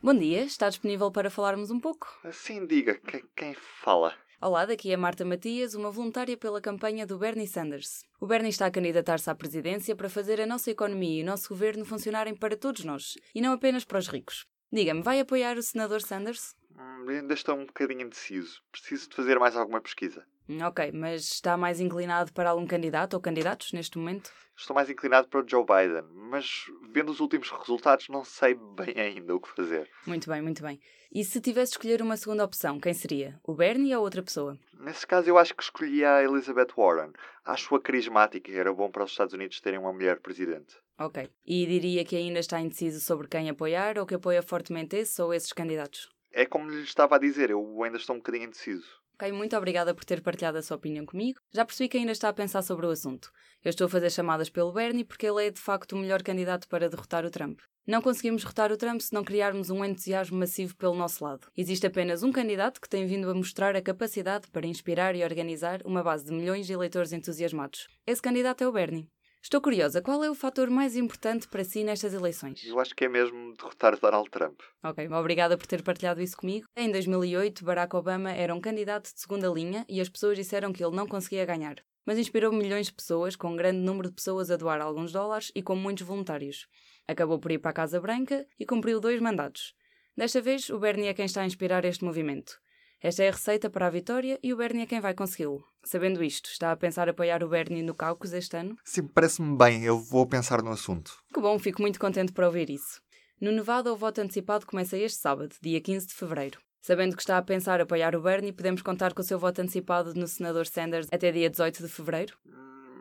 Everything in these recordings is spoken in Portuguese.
Bom dia, está disponível para falarmos um pouco? Sim, diga, quem, quem fala? Olá, daqui é Marta Matias, uma voluntária pela campanha do Bernie Sanders. O Bernie está a candidatar-se à presidência para fazer a nossa economia e o nosso governo funcionarem para todos nós, e não apenas para os ricos. Diga-me, vai apoiar o senador Sanders? Hum, ainda estou um bocadinho indeciso. Preciso de fazer mais alguma pesquisa. Hum, Ok, mas está mais inclinado para algum candidato ou candidatos neste momento? Estou mais inclinado para o Joe Biden, mas vendo os últimos resultados não sei bem ainda o que fazer. Muito bem, muito bem. E se tivesse de escolher uma segunda opção, quem seria? O Bernie ou outra pessoa? Nesse caso eu acho que escolhi a Elizabeth Warren. Acho-a carismática e era bom para os Estados Unidos terem uma mulher presidente. Ok. E diria que ainda está indeciso sobre quem apoiar ou que apoia fortemente esse ou esses candidatos? É como lhe estava a dizer, eu ainda estou um bocadinho indeciso. Ok, muito obrigada por ter partilhado a sua opinião comigo. Já percebi que ainda está a pensar sobre o assunto. Eu estou a fazer chamadas pelo Bernie porque ele é de facto o melhor candidato para derrotar o Trump. Não conseguimos derrotar o Trump se não criarmos um entusiasmo massivo pelo nosso lado. Existe apenas um candidato que tem vindo a mostrar a capacidade para inspirar e organizar uma base de milhões de eleitores entusiasmados. Esse candidato é o Bernie. Estou curiosa, qual é o fator mais importante para si nestas eleições? Eu acho que é mesmo derrotar Donald Trump. Ok, obrigada por ter partilhado isso comigo. Em 2008, Barack Obama era um candidato de segunda linha e as pessoas disseram que ele não conseguia ganhar. Mas inspirou milhões de pessoas, com um grande número de pessoas a doar alguns dólares e com muitos voluntários. Acabou por ir para a Casa Branca e cumpriu dois mandatos. Desta vez, o Bernie é quem está a inspirar este movimento. Esta é a receita para a vitória e o Bernie é quem vai consegui-lo. Sabendo isto, está a pensar apoiar o Bernie no Caucus este ano? Sim, parece-me bem, eu vou pensar no assunto. Que bom, fico muito contente por ouvir isso. No Nevada, o voto antecipado começa este sábado, dia 15 de fevereiro. Sabendo que está a pensar apoiar o Bernie, podemos contar com o seu voto antecipado no senador Sanders até dia 18 de fevereiro?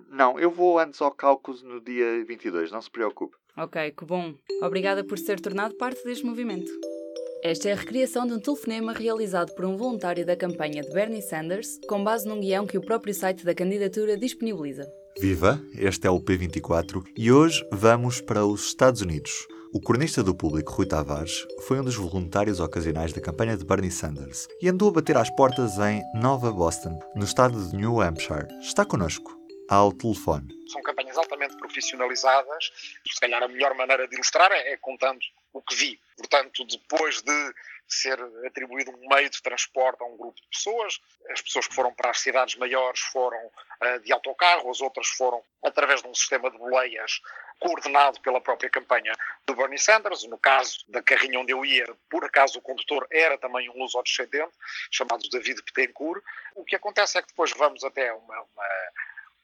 Não, eu vou antes ao cálculo no dia 22, não se preocupe. Ok, que bom. Obrigada por se ter tornado parte deste movimento. Esta é a recriação de um telefonema realizado por um voluntário da campanha de Bernie Sanders, com base num guião que o próprio site da candidatura disponibiliza. Viva, este é o P24 e hoje vamos para os Estados Unidos. O cronista do público Rui Tavares foi um dos voluntários ocasionais da campanha de Bernie Sanders e andou a bater às portas em Nova Boston, no estado de New Hampshire. Está connosco, ao telefone. são campanhas altamente profissionalizadas. Se calhar a melhor maneira de ilustrar é, é contando o que vi. Portanto, depois de ser atribuído um meio de transporte a um grupo de pessoas, as pessoas que foram para as cidades maiores foram ah, de autocarro, as outras foram através de um sistema de boleias coordenado pela própria campanha do Bernie Sanders. No caso da carrinha onde eu ia, por acaso o condutor era também um luso-descendente, chamado David Petencourt. O que acontece é que depois vamos até uma, uma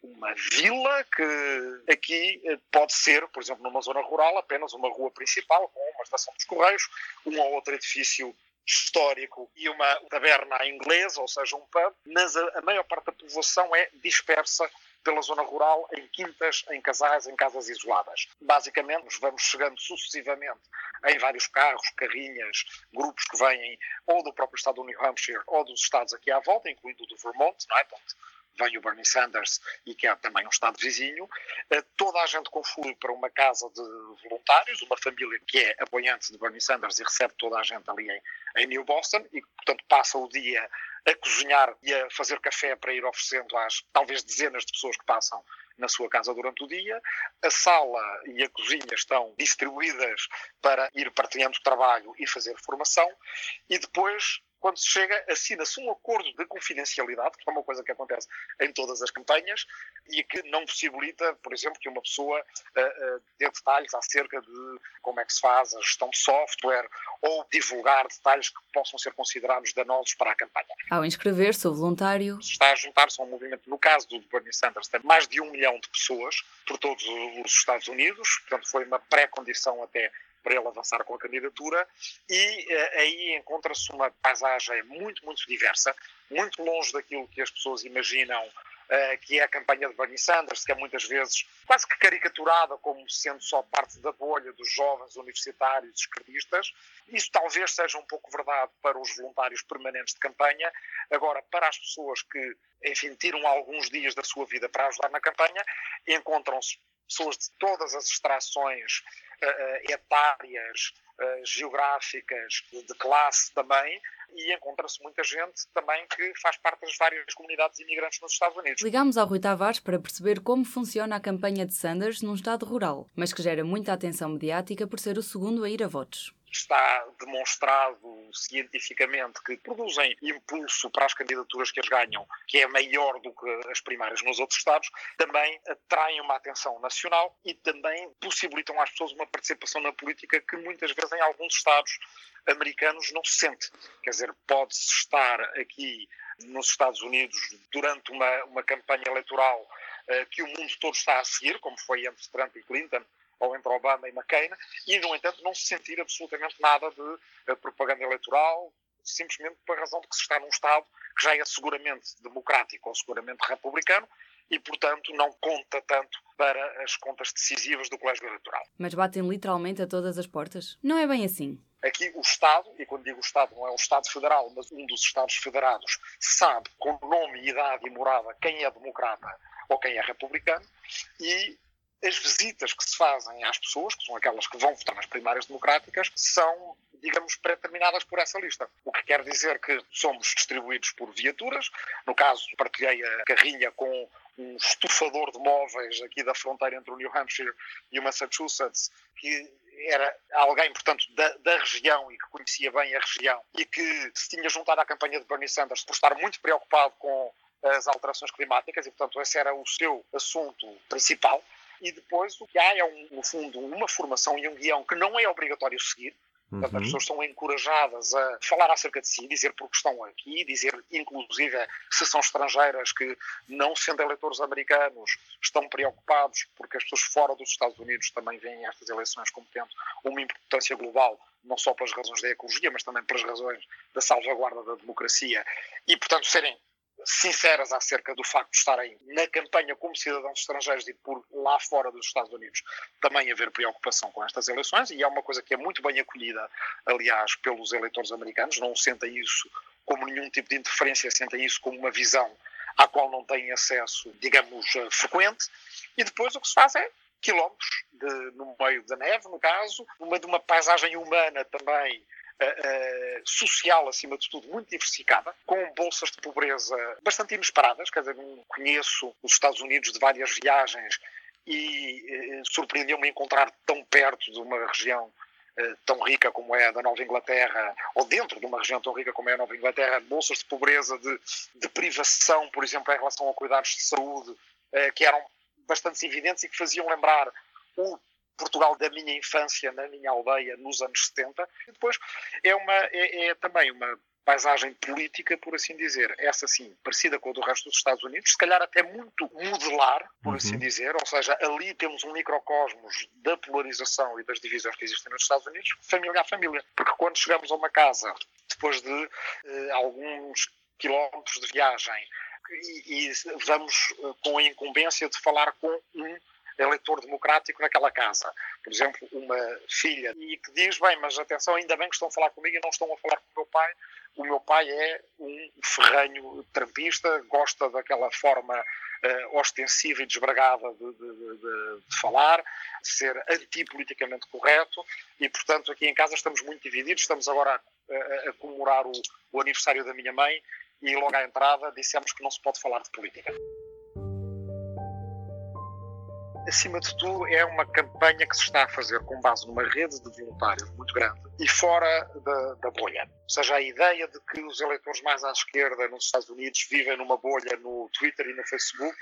uma vila que aqui eh, pode ser, por exemplo, numa zona rural, apenas uma rua principal com uma estação dos correios, um ou outro edifício histórico e uma taberna inglesa, ou seja, um pub, mas a, a maior parte da povoação é dispersa pela zona rural, em quintas, em casais, em casas isoladas. Basicamente, vamos chegando sucessivamente em vários carros, carrinhas, grupos que vêm ou do próprio estado do New Hampshire ou dos estados aqui à volta, incluindo o do Vermont, não é? onde vem o Bernie Sanders e que é também um estado vizinho. Eh, Toda a gente conflui para uma casa de voluntários, uma família que é apoiante de Bernie Sanders e recebe toda a gente ali em, em New Boston e, portanto, passa o dia a cozinhar e a fazer café para ir oferecendo às talvez dezenas de pessoas que passam na sua casa durante o dia. A sala e a cozinha estão distribuídas para ir partilhando trabalho e fazer formação. E depois, quando se chega, assina-se um acordo de confidencialidade, que é uma coisa que acontece em todas as campanhas e que não possibilita, por exemplo, que uma pessoa uh, uh, dê detalhes acerca de como é que se faz a gestão de software ou divulgar detalhes que possam ser considerados danosos para a campanha. Ao inscrever-se, o voluntário está a juntar-se a um movimento, no caso do Bernie Sanders, tem mais de um milhão de pessoas por todos os Estados Unidos, portanto foi uma pré-condição até para ele avançar com a candidatura e eh, aí encontra-se uma paisagem muito, muito diversa, muito longe daquilo que as pessoas imaginam eh, que é a campanha de Bernie Sanders, que é muitas vezes quase que caricaturada como sendo só parte da bolha dos jovens universitários esquerdistas. Isso talvez seja um pouco verdade para os voluntários permanentes de campanha. Agora, para as pessoas que, enfim, tiram alguns dias da sua vida para ajudar na campanha, encontram-se pessoas de todas as extrações etárias, uh, geográficas, de classe também, e encontra-se muita gente também que faz parte das várias comunidades imigrantes nos Estados Unidos. Ligámos ao Rui Tavares para perceber como funciona a campanha de Sanders num estado rural, mas que gera muita atenção mediática por ser o segundo a ir a votos. Está demonstrado cientificamente que produzem impulso para as candidaturas que as ganham, que é maior do que as primárias nos outros Estados, também atraem uma atenção nacional e também possibilitam às pessoas uma participação na política que muitas vezes em alguns Estados americanos não se sente. Quer dizer, pode-se estar aqui nos Estados Unidos durante uma, uma campanha eleitoral uh, que o mundo todo está a seguir, como foi entre Trump e Clinton, ou entre Obama e McCain, e, no entanto, não se sentir absolutamente nada de uh, propaganda eleitoral, simplesmente por razão de que se está num Estado que já é seguramente democrático ou seguramente republicano e, portanto, não conta tanto para as contas decisivas do colégio eleitoral. Mas batem literalmente a todas as portas? Não é bem assim. Aqui o Estado, e quando digo Estado não é o Estado Federal, mas um dos Estados Federados, sabe com nome, idade e morada quem é democrata ou quem é republicano e as visitas que se fazem às pessoas, que são aquelas que vão votar nas primárias democráticas, são, digamos, pré-determinadas por essa lista. O que quer dizer que somos distribuídos por viaturas. No caso, partilhei a carrinha com um estufador de móveis aqui da fronteira entre o New Hampshire e o Massachusetts, que era alguém, portanto, da, da, região e que conhecia bem a região e que se tinha juntado à campanha de Bernie Sanders por estar muito preocupado com as alterações climáticas e, portanto, esse era o seu assunto principal. E depois o que há é, um, no fundo, uma formação e um guião que não é obrigatório seguir, Portanto, as uhum. pessoas são encorajadas a falar acerca de si, dizer porque estão aqui, dizer, inclusive, se são estrangeiras que, não sendo eleitores americanos, estão preocupados porque as pessoas fora dos Estados Unidos também veem estas eleições como tendo uma importância global, não só pelas razões da ecologia, mas também pelas razões da salvaguarda da democracia, e, portanto, serem sinceras acerca do facto de estarem na campanha como cidadãos estrangeiros e por lá fora dos Estados Unidos também haver preocupação com estas eleições e é uma coisa que é muito bem acolhida, aliás, pelos eleitores americanos, não sentem isso como nenhum tipo de interferência, sentem isso como uma visão à qual não têm acesso, digamos, eh, frequente. E depois o que se faz é quilómetros de, no meio da neve, no caso, uma de uma paisagem humana também uh, social, acima de tudo, muito diversificada, com bolsas de pobreza bastante inesperadas. Quer dizer, conheço os Estados Unidos de várias viagens e uh, surpreendeu-me encontrar tão perto de uma região uh, tão rica como é a da Nova Inglaterra, ou dentro de uma região tão rica como é a Nova Inglaterra, bolsas de pobreza, de, de privação, por exemplo, em relação a cuidados de saúde, que eram bastante evidentes e que faziam lembrar o Portugal da minha infância, na minha aldeia, nos anos 70. E depois é, uma, é, é também uma paisagem política, por assim dizer, essa sim, parecida com a do resto dos Estados Unidos, se calhar até muito modelar, por assim uhum. assim dizer, ou seja, ali temos um microcosmos da polarização e das divisões que existem nos Estados Unidos, família a família. Porque quando chegamos a uma casa, depois de eh, alguns quilómetros de viagem, e, e vamos eh, com a incumbência de falar com um eleitor democrático naquela casa. Por exemplo, uma filha e que diz, bem, mas atenção, ainda bem que estão a falar comigo e não estão a falar com o meu pai. O meu pai é um ferranho trampista, gosta daquela forma uh, ostensiva e desbragada de, de, de, de falar, de ser antipoliticamente correto e, portanto, aqui em casa estamos muito divididos. Estamos agora a, a, a comemorar o, o aniversário da minha mãe e logo à entrada dissemos que não se pode falar de política acima de tudo, é uma campanha que se está a fazer com base numa rede de voluntários muito grande e fora da, da, bolha. Ou seja, a ideia de que os eleitores mais à esquerda nos Estados Unidos vivem numa bolha no Twitter e no Facebook,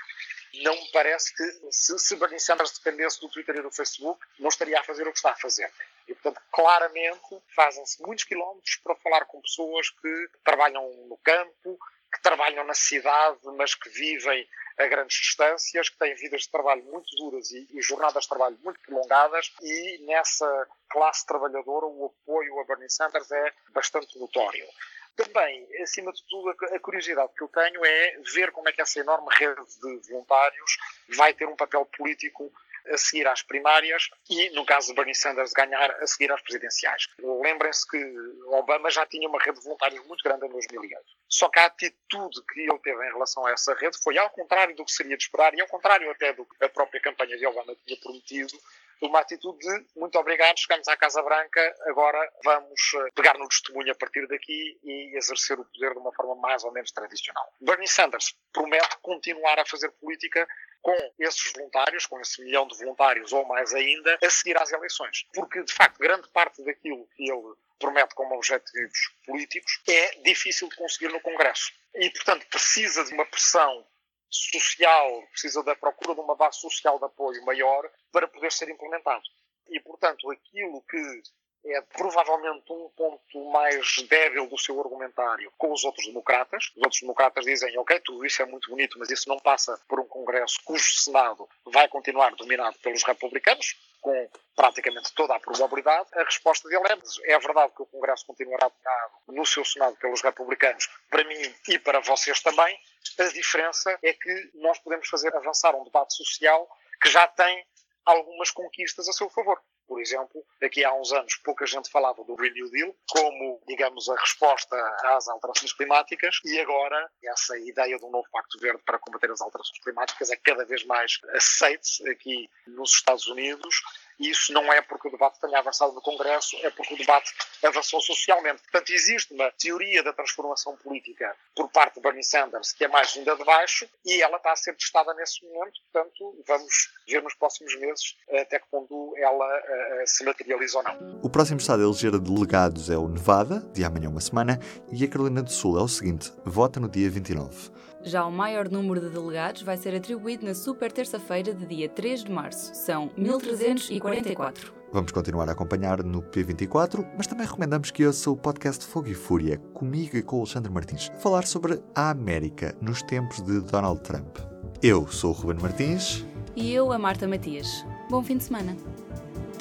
não me parece que, se, se Bernie Sanders dependesse do Twitter e do Facebook, não estaria a fazer o que está a fazer. E, portanto, claramente fazem-se muitos quilómetros para falar com pessoas que trabalham no campo, que trabalham na cidade, mas que vivem a grandes distâncias, que têm vidas de trabalho muito duras e, e, jornadas de trabalho muito prolongadas, e nessa classe trabalhadora o apoio a Bernie Sanders é bastante notório. Também, acima de tudo, a curiosidade que eu tenho é ver como é que essa enorme rede de voluntários vai ter um papel político a seguir às primárias e, no caso de Bernie Sanders, ganhar a seguir às presidenciais. Lembrem-se que Obama já tinha uma rede de voluntários muito grande em 2008. Só que a atitude que ele teve em relação a essa rede foi ao contrário do que seria de esperar e ao contrário até do que a própria campanha de Obama tinha prometido, uma atitude de muito obrigado, chegamos à Casa Branca, agora vamos eh, pegar no testemunho a partir daqui e exercer o poder de uma forma mais ou menos tradicional. Bernie Sanders promete continuar a fazer política com esses voluntários, com esse milhão de voluntários ou mais ainda, a seguir às eleições. Porque, de facto, grande parte daquilo que ele promete como objetivos políticos é difícil de conseguir no Congresso. E, portanto, precisa de uma pressão social, precisa da procura de uma base social de apoio maior para poder ser implementado. E, portanto, aquilo que é provavelmente um ponto mais débil do seu argumentário com os outros democratas. Os outros democratas dizem, ok, tudo isso é muito bonito, mas isso não passa por um Congresso cujo Senado vai continuar dominado pelos republicanos, com praticamente toda a probabilidade. A resposta dele é, é verdade que o Congresso continuará dominado no seu Senado pelos republicanos, para mim e para vocês também. A diferença é que nós podemos fazer avançar um debate social que já tem algumas conquistas a seu favor. Por exemplo, aqui há uns anos pouca gente falava do Green New Deal como, digamos, a resposta às alterações climáticas e agora essa ideia de um novo Pacto Verde para combater as alterações climáticas é cada vez mais aceite aqui nos Estados Unidos e isso não é porque o debate tenha avançado no Congresso, é porque o debate avançou socialmente. Portanto, existe uma teoria da transformação política por parte de Bernie Sanders que é mais vinda de baixo e ela está a ser testada nesse momento. Portanto, vamos ver nos próximos meses até que ponto ela uh, se materializa ou não. O próximo estado a eleger delegados é o Nevada, de amanhã uma semana, e a Carolina do Sul é o seguinte: vota no dia 29. Já o maior número de delegados vai ser atribuído na super terça-feira de dia 3 de março. São 1344. Vamos continuar a acompanhar no P24, mas também recomendamos que ouça o podcast Fogo e Fúria, comigo e com o Alexandre Martins, falar sobre a América nos tempos de Donald Trump. Eu sou o Ruben Martins. E eu, a Marta Matias. Bom fim de semana.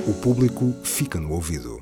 O público fica no ouvido.